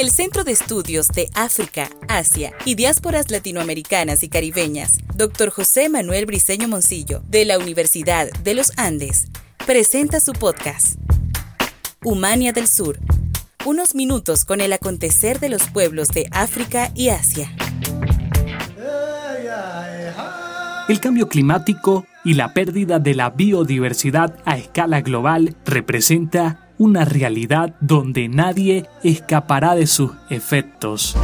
El Centro de Estudios de África, Asia y Diásporas Latinoamericanas y Caribeñas, Dr. José Manuel Briceño Moncillo, de la Universidad de los Andes, presenta su podcast, Humania del Sur, unos minutos con el acontecer de los pueblos de África y Asia. El cambio climático y la pérdida de la biodiversidad a escala global representa una realidad donde nadie escapará de sus efectos.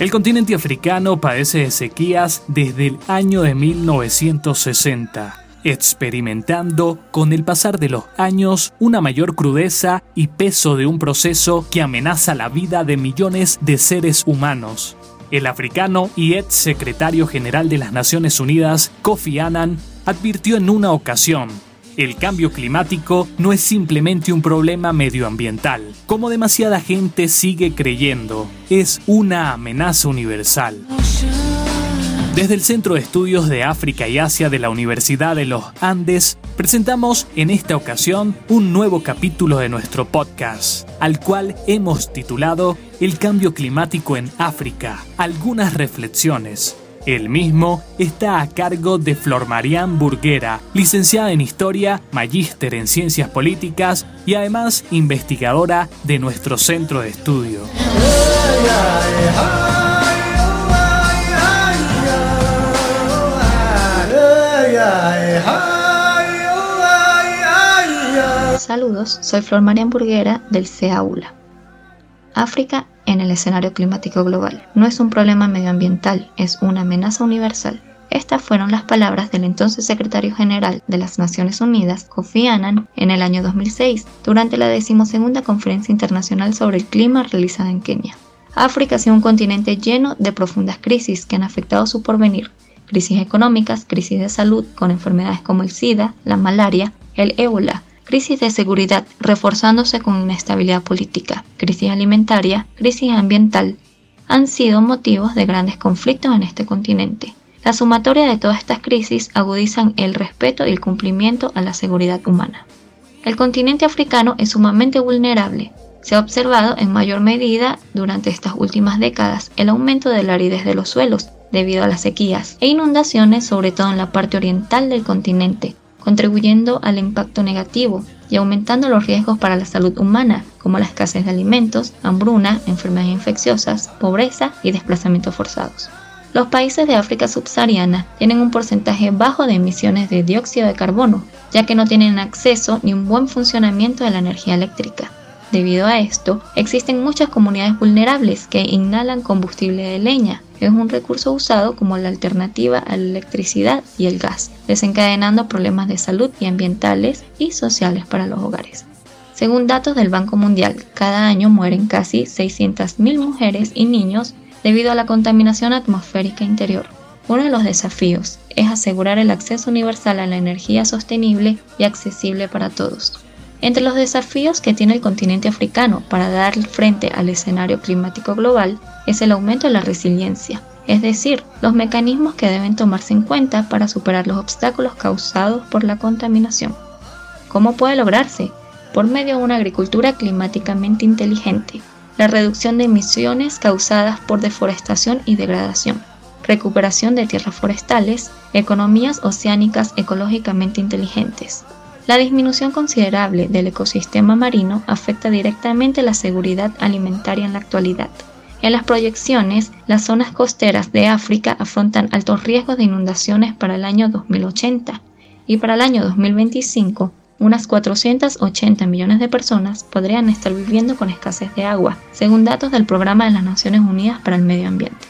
El continente africano padece de sequías desde el año de 1960, experimentando con el pasar de los años una mayor crudeza y peso de un proceso que amenaza la vida de millones de seres humanos. El africano y ex secretario general de las Naciones Unidas, Kofi Annan, advirtió en una ocasión el cambio climático no es simplemente un problema medioambiental, como demasiada gente sigue creyendo, es una amenaza universal. Desde el Centro de Estudios de África y Asia de la Universidad de los Andes, presentamos en esta ocasión un nuevo capítulo de nuestro podcast, al cual hemos titulado El cambio climático en África, algunas reflexiones, el mismo está a cargo de Flor Marián Burguera, licenciada en Historia, magíster en Ciencias Políticas y además investigadora de nuestro centro de estudio. Saludos, soy Flor Marián Burguera del CEAULA. África en el escenario climático global. No es un problema medioambiental, es una amenaza universal. Estas fueron las palabras del entonces secretario general de las Naciones Unidas, Kofi Annan, en el año 2006, durante la decimosegunda Conferencia Internacional sobre el Clima realizada en Kenia. África ha sido un continente lleno de profundas crisis que han afectado su porvenir. Crisis económicas, crisis de salud, con enfermedades como el SIDA, la malaria, el ébola, crisis de seguridad reforzándose con inestabilidad política, crisis alimentaria, crisis ambiental, han sido motivos de grandes conflictos en este continente. La sumatoria de todas estas crisis agudizan el respeto y el cumplimiento a la seguridad humana. El continente africano es sumamente vulnerable. Se ha observado en mayor medida durante estas últimas décadas el aumento de la aridez de los suelos debido a las sequías e inundaciones sobre todo en la parte oriental del continente, contribuyendo al impacto negativo y aumentando los riesgos para la salud humana, como la escasez de alimentos, hambruna, enfermedades infecciosas, pobreza y desplazamientos forzados. Los países de África subsahariana tienen un porcentaje bajo de emisiones de dióxido de carbono, ya que no tienen acceso ni un buen funcionamiento de la energía eléctrica. Debido a esto, existen muchas comunidades vulnerables que inhalan combustible de leña. Es un recurso usado como la alternativa a la electricidad y el gas, desencadenando problemas de salud y ambientales y sociales para los hogares. Según datos del Banco Mundial, cada año mueren casi 600.000 mujeres y niños debido a la contaminación atmosférica interior. Uno de los desafíos es asegurar el acceso universal a la energía sostenible y accesible para todos. Entre los desafíos que tiene el continente africano para dar frente al escenario climático global es el aumento de la resiliencia, es decir, los mecanismos que deben tomarse en cuenta para superar los obstáculos causados por la contaminación. ¿Cómo puede lograrse? Por medio de una agricultura climáticamente inteligente, la reducción de emisiones causadas por deforestación y degradación, recuperación de tierras forestales, economías oceánicas ecológicamente inteligentes, la disminución considerable del ecosistema marino afecta directamente la seguridad alimentaria en la actualidad. En las proyecciones, las zonas costeras de África afrontan altos riesgos de inundaciones para el año 2080 y para el año 2025 unas 480 millones de personas podrían estar viviendo con escasez de agua, según datos del Programa de las Naciones Unidas para el Medio Ambiente.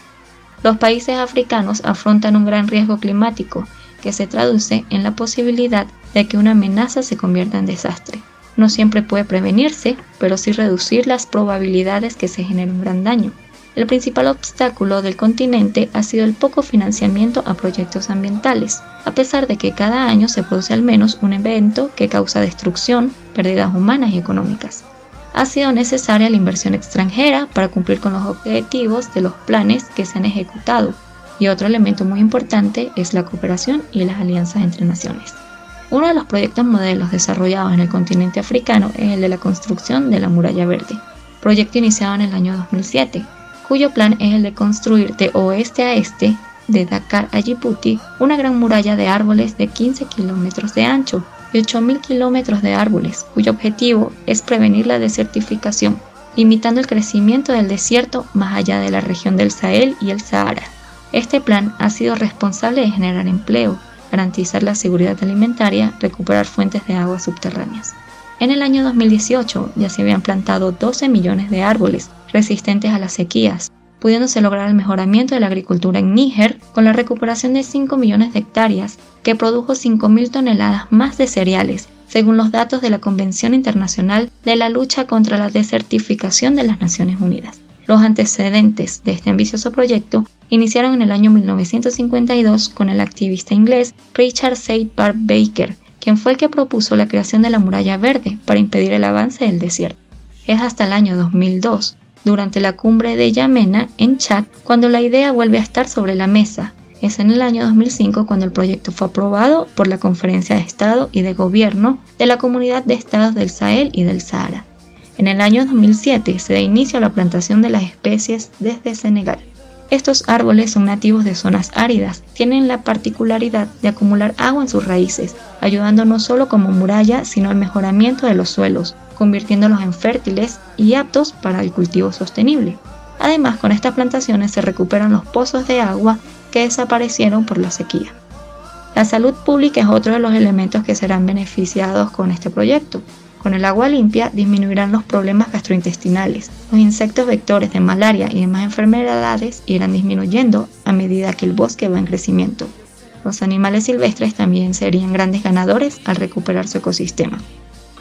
Los países africanos afrontan un gran riesgo climático que se traduce en la posibilidad de que una amenaza se convierta en desastre. No siempre puede prevenirse, pero sí reducir las probabilidades que se genere un gran daño. El principal obstáculo del continente ha sido el poco financiamiento a proyectos ambientales, a pesar de que cada año se produce al menos un evento que causa destrucción, pérdidas humanas y económicas. Ha sido necesaria la inversión extranjera para cumplir con los objetivos de los planes que se han ejecutado, y otro elemento muy importante es la cooperación y las alianzas entre naciones. Uno de los proyectos modelos desarrollados en el continente africano es el de la construcción de la muralla verde. proyecto iniciado en el año 2007, cuyo plan es el de construir de oeste a este, de Dakar a Djibouti, una gran muralla de árboles de 15 kilómetros de ancho y 8.000 kilómetros de árboles, cuyo objetivo es prevenir la desertificación, limitando el crecimiento del desierto más allá de la región del Sahel y el Sahara. Este plan ha sido responsable de generar empleo, garantizar la seguridad alimentaria, recuperar fuentes de agua subterráneas. En el año 2018 ya se habían plantado 12 millones de árboles resistentes a las sequías, pudiéndose lograr el mejoramiento de la agricultura en Níger con la recuperación de 5 millones de hectáreas, que produjo 5.000 toneladas más de cereales, según los datos de la Convención Internacional de la Lucha contra la Desertificación de las Naciones Unidas. Los antecedentes de este ambicioso proyecto iniciaron en el año 1952 con el activista inglés Richard Said Bar Baker, quien fue el que propuso la creación de la muralla verde para impedir el avance del desierto. Es hasta el año 2002, durante la cumbre de Yamena en Chad, cuando la idea vuelve a estar sobre la mesa. Es en el año 2005 cuando el proyecto fue aprobado por la Conferencia de Estado y de Gobierno de la Comunidad de Estados del Sahel y del Sahara. En el año 2007 se da inicio a la plantación de las especies desde Senegal. Estos árboles son nativos de zonas áridas, tienen la particularidad de acumular agua en sus raíces, ayudando no solo como muralla, sino al mejoramiento de los suelos, convirtiéndolos en fértiles y aptos para el cultivo sostenible. Además, con estas plantaciones se recuperan los pozos de agua que desaparecieron por la sequía. La salud pública es otro de los elementos que serán beneficiados con este proyecto. Con el agua limpia disminuirán los problemas gastrointestinales. Los insectos vectores de malaria y demás enfermedades irán disminuyendo a medida que el bosque va en crecimiento. Los animales silvestres también serían grandes ganadores al recuperar su ecosistema.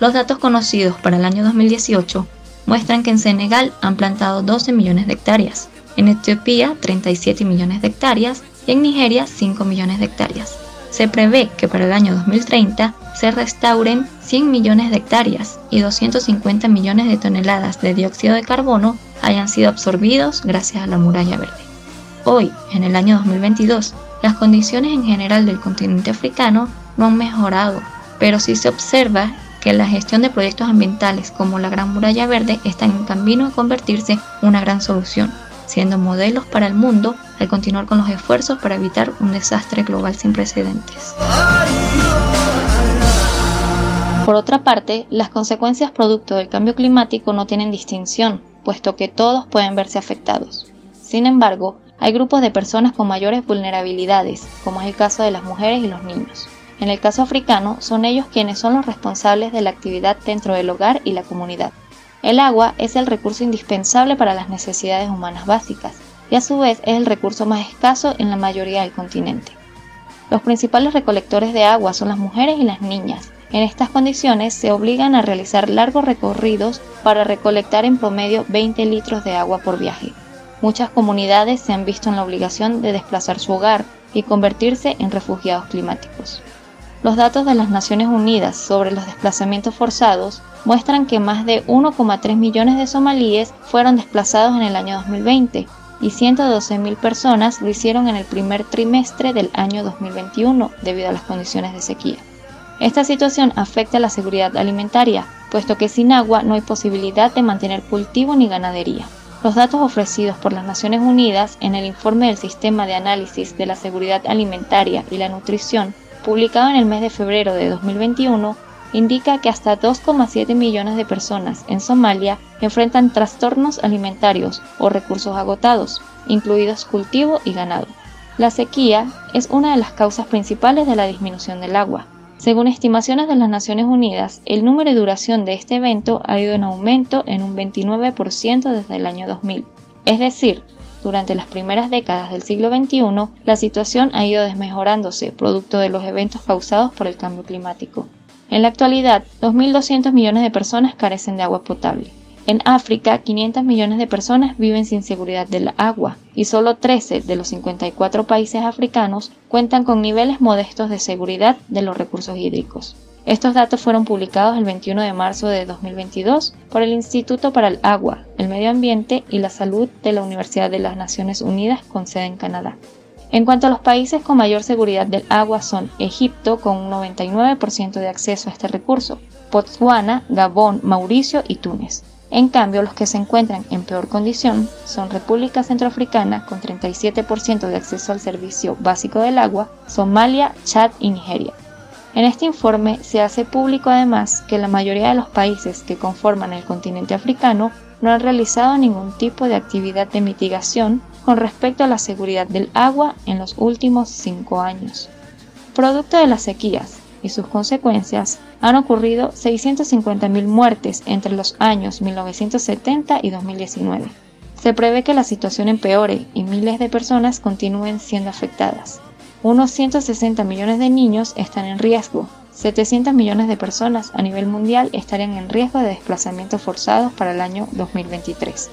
Los datos conocidos para el año 2018 muestran que en Senegal han plantado 12 millones de hectáreas, en Etiopía 37 millones de hectáreas y en Nigeria 5 millones de hectáreas. Se prevé que para el año 2030 se restauren 100 millones de hectáreas y 250 millones de toneladas de dióxido de carbono hayan sido absorbidos gracias a la muralla verde. Hoy, en el año 2022, las condiciones en general del continente africano no han mejorado, pero sí se observa que la gestión de proyectos ambientales como la Gran Muralla Verde están en camino a convertirse en una gran solución, siendo modelos para el mundo al continuar con los esfuerzos para evitar un desastre global sin precedentes. Por otra parte, las consecuencias producto del cambio climático no tienen distinción, puesto que todos pueden verse afectados. Sin embargo, hay grupos de personas con mayores vulnerabilidades, como es el caso de las mujeres y los niños. En el caso africano, son ellos quienes son los responsables de la actividad dentro del hogar y la comunidad. El agua es el recurso indispensable para las necesidades humanas básicas, y a su vez es el recurso más escaso en la mayoría del continente. Los principales recolectores de agua son las mujeres y las niñas. En estas condiciones se obligan a realizar largos recorridos para recolectar en promedio 20 litros de agua por viaje. Muchas comunidades se han visto en la obligación de desplazar su hogar y convertirse en refugiados climáticos. Los datos de las Naciones Unidas sobre los desplazamientos forzados muestran que más de 1,3 millones de somalíes fueron desplazados en el año 2020, y 112.000 personas lo hicieron en el primer trimestre del año 2021 debido a las condiciones de sequía. Esta situación afecta a la seguridad alimentaria, puesto que sin agua no hay posibilidad de mantener cultivo ni ganadería. Los datos ofrecidos por las Naciones Unidas en el informe del Sistema de Análisis de la Seguridad Alimentaria y la Nutrición, publicado en el mes de febrero de 2021, indica que hasta 2,7 millones de personas en Somalia enfrentan trastornos alimentarios o recursos agotados, incluidos cultivo y ganado. La sequía es una de las causas principales de la disminución del agua. Según estimaciones de las Naciones Unidas, el número y duración de este evento ha ido en aumento en un 29% desde el año 2000. Es decir, durante las primeras décadas del siglo XXI, la situación ha ido desmejorándose producto de los eventos causados por el cambio climático. En la actualidad, 2.200 millones de personas carecen de agua potable. En África, 500 millones de personas viven sin seguridad del agua y solo 13 de los 54 países africanos cuentan con niveles modestos de seguridad de los recursos hídricos. Estos datos fueron publicados el 21 de marzo de 2022 por el Instituto para el Agua, el Medio Ambiente y la Salud de la Universidad de las Naciones Unidas con sede en Canadá. En cuanto a los países con mayor seguridad del agua son Egipto con un 99% de acceso a este recurso, Botswana, Gabón, Mauricio y Túnez. En cambio, los que se encuentran en peor condición son República Centroafricana con 37% de acceso al servicio básico del agua, Somalia, Chad y Nigeria. En este informe se hace público además que la mayoría de los países que conforman el continente africano no han realizado ningún tipo de actividad de mitigación con respecto a la seguridad del agua en los últimos cinco años. Producto de las sequías y sus consecuencias, han ocurrido 650.000 muertes entre los años 1970 y 2019. Se prevé que la situación empeore y miles de personas continúen siendo afectadas. Unos 160 millones de niños están en riesgo. 700 millones de personas a nivel mundial estarían en riesgo de desplazamientos forzados para el año 2023.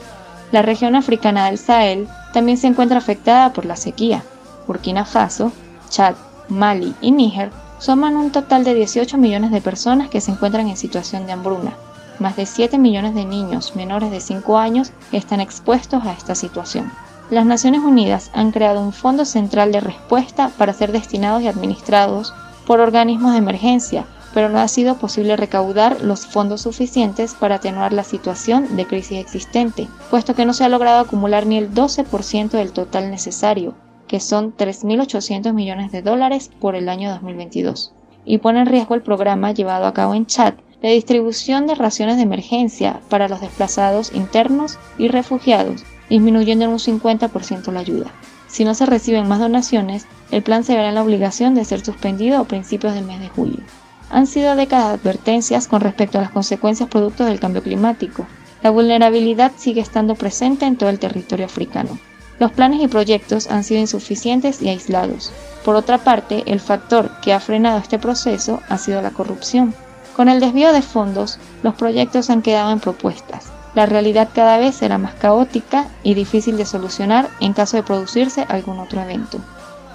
La región africana del Sahel también se encuentra afectada por la sequía. Burkina Faso, Chad, Mali y Níger suman un total de 18 millones de personas que se encuentran en situación de hambruna. Más de 7 millones de niños menores de 5 años están expuestos a esta situación. Las Naciones Unidas han creado un fondo central de respuesta para ser destinados y administrados por organismos de emergencia, pero no ha sido posible recaudar los fondos suficientes para atenuar la situación de crisis existente, puesto que no se ha logrado acumular ni el 12% del total necesario, que son 3.800 millones de dólares por el año 2022, y pone en riesgo el programa llevado a cabo en Chad de distribución de raciones de emergencia para los desplazados internos y refugiados disminuyendo en un 50% la ayuda. Si no se reciben más donaciones, el plan se verá en la obligación de ser suspendido a principios del mes de julio. Han sido décadas de advertencias con respecto a las consecuencias producto del cambio climático. La vulnerabilidad sigue estando presente en todo el territorio africano. Los planes y proyectos han sido insuficientes y aislados. Por otra parte, el factor que ha frenado este proceso ha sido la corrupción. Con el desvío de fondos, los proyectos han quedado en propuestas la realidad cada vez será más caótica y difícil de solucionar en caso de producirse algún otro evento.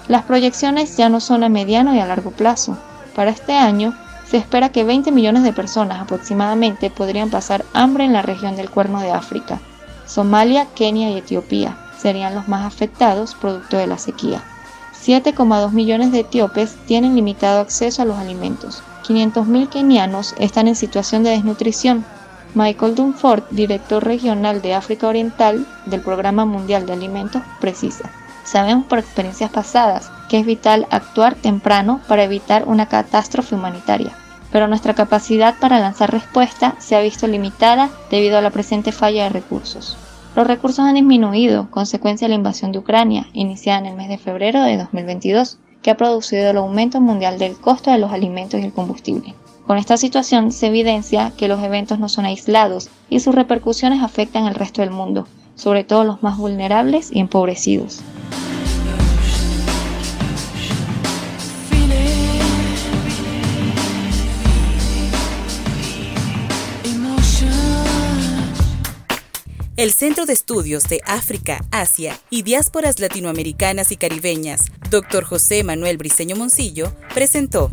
Las proyecciones ya no son a mediano y a largo plazo. Para este año, se espera que 20 millones de personas aproximadamente podrían pasar hambre en la región del Cuerno de África. Somalia, Kenia y Etiopía serían los más afectados producto de la sequía. 7,2 millones de etíopes tienen limitado acceso a los alimentos. 500.000 kenianos están en situación de desnutrición Michael Dunford, director regional de África Oriental del Programa Mundial de Alimentos, precisa. Sabemos por experiencias pasadas que es vital actuar temprano para evitar una catástrofe humanitaria, pero nuestra capacidad para lanzar respuesta se ha visto limitada debido a la presente falla de recursos. Los recursos han disminuido, consecuencia de la invasión de Ucrania, iniciada en el mes de febrero de 2022, que ha producido el aumento mundial del costo de los alimentos y el combustible. Con esta situación se evidencia que los eventos no son aislados y sus repercusiones afectan al resto del mundo, sobre todo los más vulnerables y empobrecidos. El Centro de Estudios de África, Asia y Diásporas Latinoamericanas y Caribeñas, Dr. José Manuel Briceño Moncillo, presentó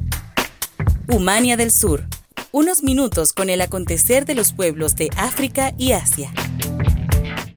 Humania del Sur. Unos minutos con el acontecer de los pueblos de África y Asia.